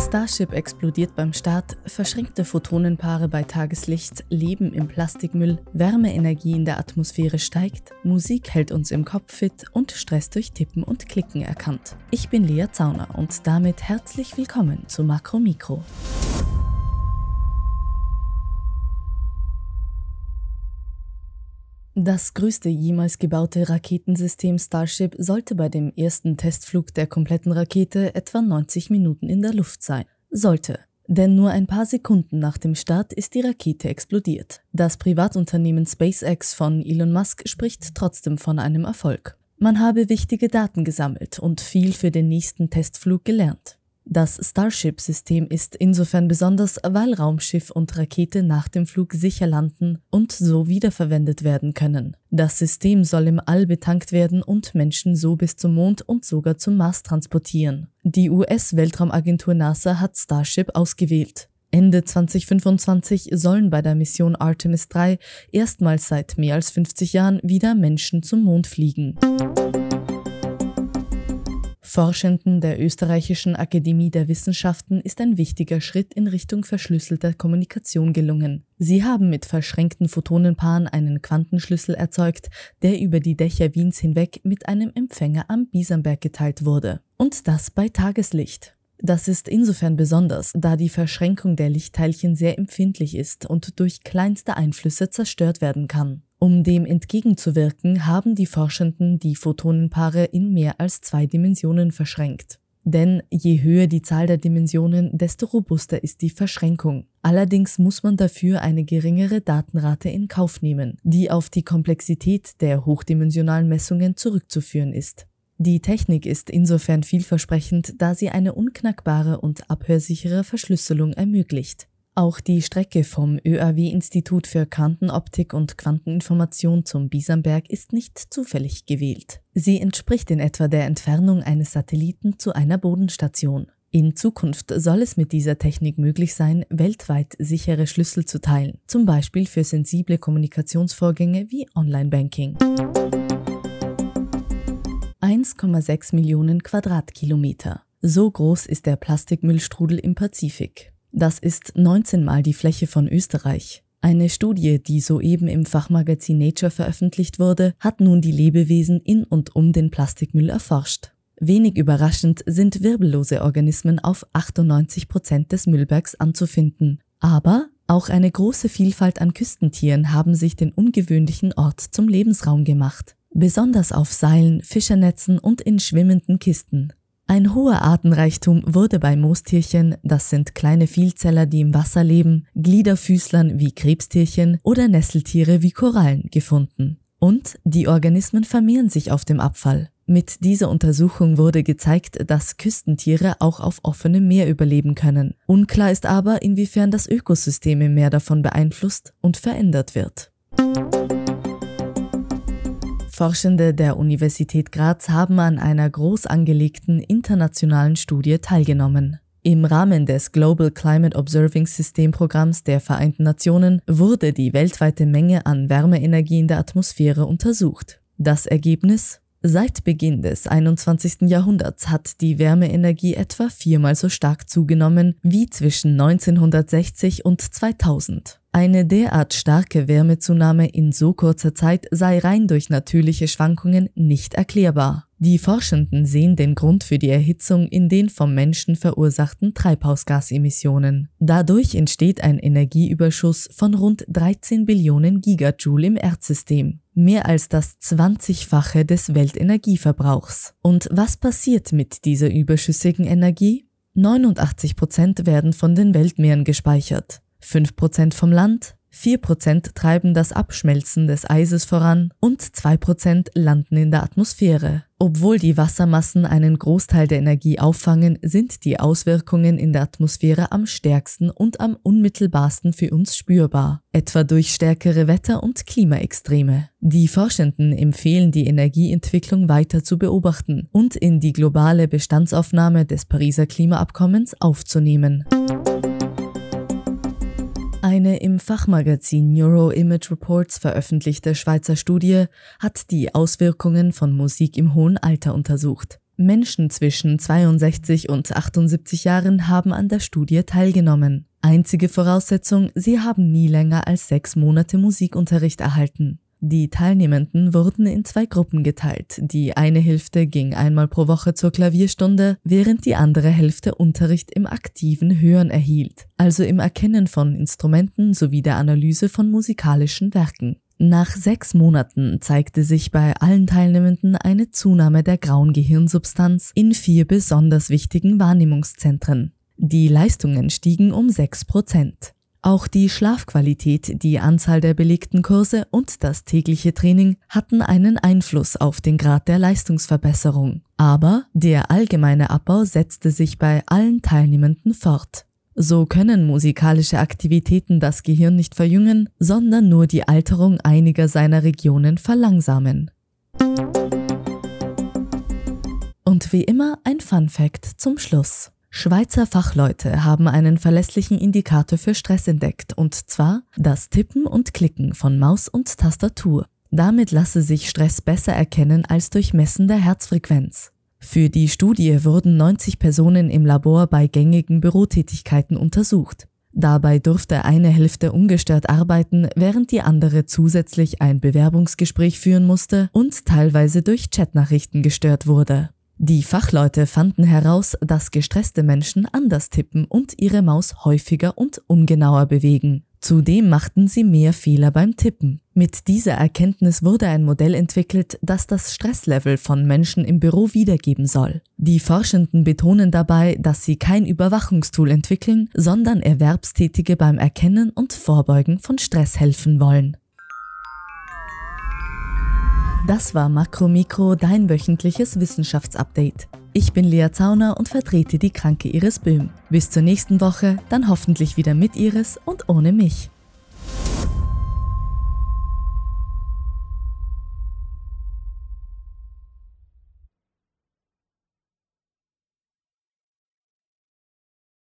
Starship explodiert beim Start, verschränkte Photonenpaare bei Tageslicht, Leben im Plastikmüll, Wärmeenergie in der Atmosphäre steigt, Musik hält uns im Kopf fit und Stress durch Tippen und Klicken erkannt. Ich bin Lea Zauner und damit herzlich willkommen zu Makro Mikro. Das größte jemals gebaute Raketensystem Starship sollte bei dem ersten Testflug der kompletten Rakete etwa 90 Minuten in der Luft sein. Sollte. Denn nur ein paar Sekunden nach dem Start ist die Rakete explodiert. Das Privatunternehmen SpaceX von Elon Musk spricht trotzdem von einem Erfolg. Man habe wichtige Daten gesammelt und viel für den nächsten Testflug gelernt. Das Starship-System ist insofern besonders, weil Raumschiff und Rakete nach dem Flug sicher landen und so wiederverwendet werden können. Das System soll im All betankt werden und Menschen so bis zum Mond und sogar zum Mars transportieren. Die US-Weltraumagentur NASA hat Starship ausgewählt. Ende 2025 sollen bei der Mission Artemis 3 erstmals seit mehr als 50 Jahren wieder Menschen zum Mond fliegen. Forschenden der Österreichischen Akademie der Wissenschaften ist ein wichtiger Schritt in Richtung verschlüsselter Kommunikation gelungen. Sie haben mit verschränkten Photonenpaaren einen Quantenschlüssel erzeugt, der über die Dächer Wiens hinweg mit einem Empfänger am Biesenberg geteilt wurde. Und das bei Tageslicht. Das ist insofern besonders, da die Verschränkung der Lichtteilchen sehr empfindlich ist und durch kleinste Einflüsse zerstört werden kann. Um dem entgegenzuwirken, haben die Forschenden die Photonenpaare in mehr als zwei Dimensionen verschränkt. Denn je höher die Zahl der Dimensionen, desto robuster ist die Verschränkung. Allerdings muss man dafür eine geringere Datenrate in Kauf nehmen, die auf die Komplexität der hochdimensionalen Messungen zurückzuführen ist. Die Technik ist insofern vielversprechend, da sie eine unknackbare und abhörsichere Verschlüsselung ermöglicht. Auch die Strecke vom ÖAW-Institut für Quantenoptik und Quanteninformation zum Biesenberg ist nicht zufällig gewählt. Sie entspricht in etwa der Entfernung eines Satelliten zu einer Bodenstation. In Zukunft soll es mit dieser Technik möglich sein, weltweit sichere Schlüssel zu teilen, zum Beispiel für sensible Kommunikationsvorgänge wie Online-Banking. 1,6 Millionen Quadratkilometer. So groß ist der Plastikmüllstrudel im Pazifik. Das ist 19 mal die Fläche von Österreich. Eine Studie, die soeben im Fachmagazin Nature veröffentlicht wurde, hat nun die Lebewesen in und um den Plastikmüll erforscht. Wenig überraschend sind wirbellose Organismen auf 98 Prozent des Müllbergs anzufinden. Aber auch eine große Vielfalt an Küstentieren haben sich den ungewöhnlichen Ort zum Lebensraum gemacht. Besonders auf Seilen, Fischernetzen und in schwimmenden Kisten. Ein hoher Artenreichtum wurde bei Moostierchen, das sind kleine Vielzeller, die im Wasser leben, Gliederfüßlern wie Krebstierchen oder Nesseltiere wie Korallen gefunden. Und die Organismen vermehren sich auf dem Abfall. Mit dieser Untersuchung wurde gezeigt, dass Küstentiere auch auf offenem Meer überleben können. Unklar ist aber, inwiefern das Ökosystem im Meer davon beeinflusst und verändert wird. Forschende der Universität Graz haben an einer groß angelegten internationalen Studie teilgenommen. Im Rahmen des Global Climate Observing System Programms der Vereinten Nationen wurde die weltweite Menge an Wärmeenergie in der Atmosphäre untersucht. Das Ergebnis? Seit Beginn des 21. Jahrhunderts hat die Wärmeenergie etwa viermal so stark zugenommen wie zwischen 1960 und 2000. Eine derart starke Wärmezunahme in so kurzer Zeit sei rein durch natürliche Schwankungen nicht erklärbar. Die Forschenden sehen den Grund für die Erhitzung in den vom Menschen verursachten Treibhausgasemissionen. Dadurch entsteht ein Energieüberschuss von rund 13 Billionen Gigajoule im Erdsystem, mehr als das 20-fache des Weltenergieverbrauchs. Und was passiert mit dieser überschüssigen Energie? 89 Prozent werden von den Weltmeeren gespeichert. 5% vom Land, 4% treiben das Abschmelzen des Eises voran und 2% landen in der Atmosphäre. Obwohl die Wassermassen einen Großteil der Energie auffangen, sind die Auswirkungen in der Atmosphäre am stärksten und am unmittelbarsten für uns spürbar, etwa durch stärkere Wetter- und Klimaextreme. Die Forschenden empfehlen die Energieentwicklung weiter zu beobachten und in die globale Bestandsaufnahme des Pariser Klimaabkommens aufzunehmen. Eine im Fachmagazin Neuroimage Reports veröffentlichte Schweizer Studie hat die Auswirkungen von Musik im hohen Alter untersucht. Menschen zwischen 62 und 78 Jahren haben an der Studie teilgenommen. Einzige Voraussetzung, sie haben nie länger als sechs Monate Musikunterricht erhalten. Die Teilnehmenden wurden in zwei Gruppen geteilt. Die eine Hälfte ging einmal pro Woche zur Klavierstunde, während die andere Hälfte Unterricht im aktiven Hören erhielt, also im Erkennen von Instrumenten sowie der Analyse von musikalischen Werken. Nach sechs Monaten zeigte sich bei allen Teilnehmenden eine Zunahme der grauen Gehirnsubstanz in vier besonders wichtigen Wahrnehmungszentren. Die Leistungen stiegen um sechs Prozent. Auch die Schlafqualität, die Anzahl der belegten Kurse und das tägliche Training hatten einen Einfluss auf den Grad der Leistungsverbesserung. Aber der allgemeine Abbau setzte sich bei allen Teilnehmenden fort. So können musikalische Aktivitäten das Gehirn nicht verjüngen, sondern nur die Alterung einiger seiner Regionen verlangsamen. Und wie immer ein Fun Fact zum Schluss. Schweizer Fachleute haben einen verlässlichen Indikator für Stress entdeckt, und zwar das Tippen und Klicken von Maus und Tastatur. Damit lasse sich Stress besser erkennen als durch Messen der Herzfrequenz. Für die Studie wurden 90 Personen im Labor bei gängigen Bürotätigkeiten untersucht. Dabei durfte eine Hälfte ungestört arbeiten, während die andere zusätzlich ein Bewerbungsgespräch führen musste und teilweise durch Chatnachrichten gestört wurde. Die Fachleute fanden heraus, dass gestresste Menschen anders tippen und ihre Maus häufiger und ungenauer bewegen. Zudem machten sie mehr Fehler beim Tippen. Mit dieser Erkenntnis wurde ein Modell entwickelt, das das Stresslevel von Menschen im Büro wiedergeben soll. Die Forschenden betonen dabei, dass sie kein Überwachungstool entwickeln, sondern Erwerbstätige beim Erkennen und Vorbeugen von Stress helfen wollen. Das war Makromikro, dein wöchentliches Wissenschaftsupdate. Ich bin Lea Zauner und vertrete die kranke Iris Böhm. Bis zur nächsten Woche, dann hoffentlich wieder mit Iris und ohne mich.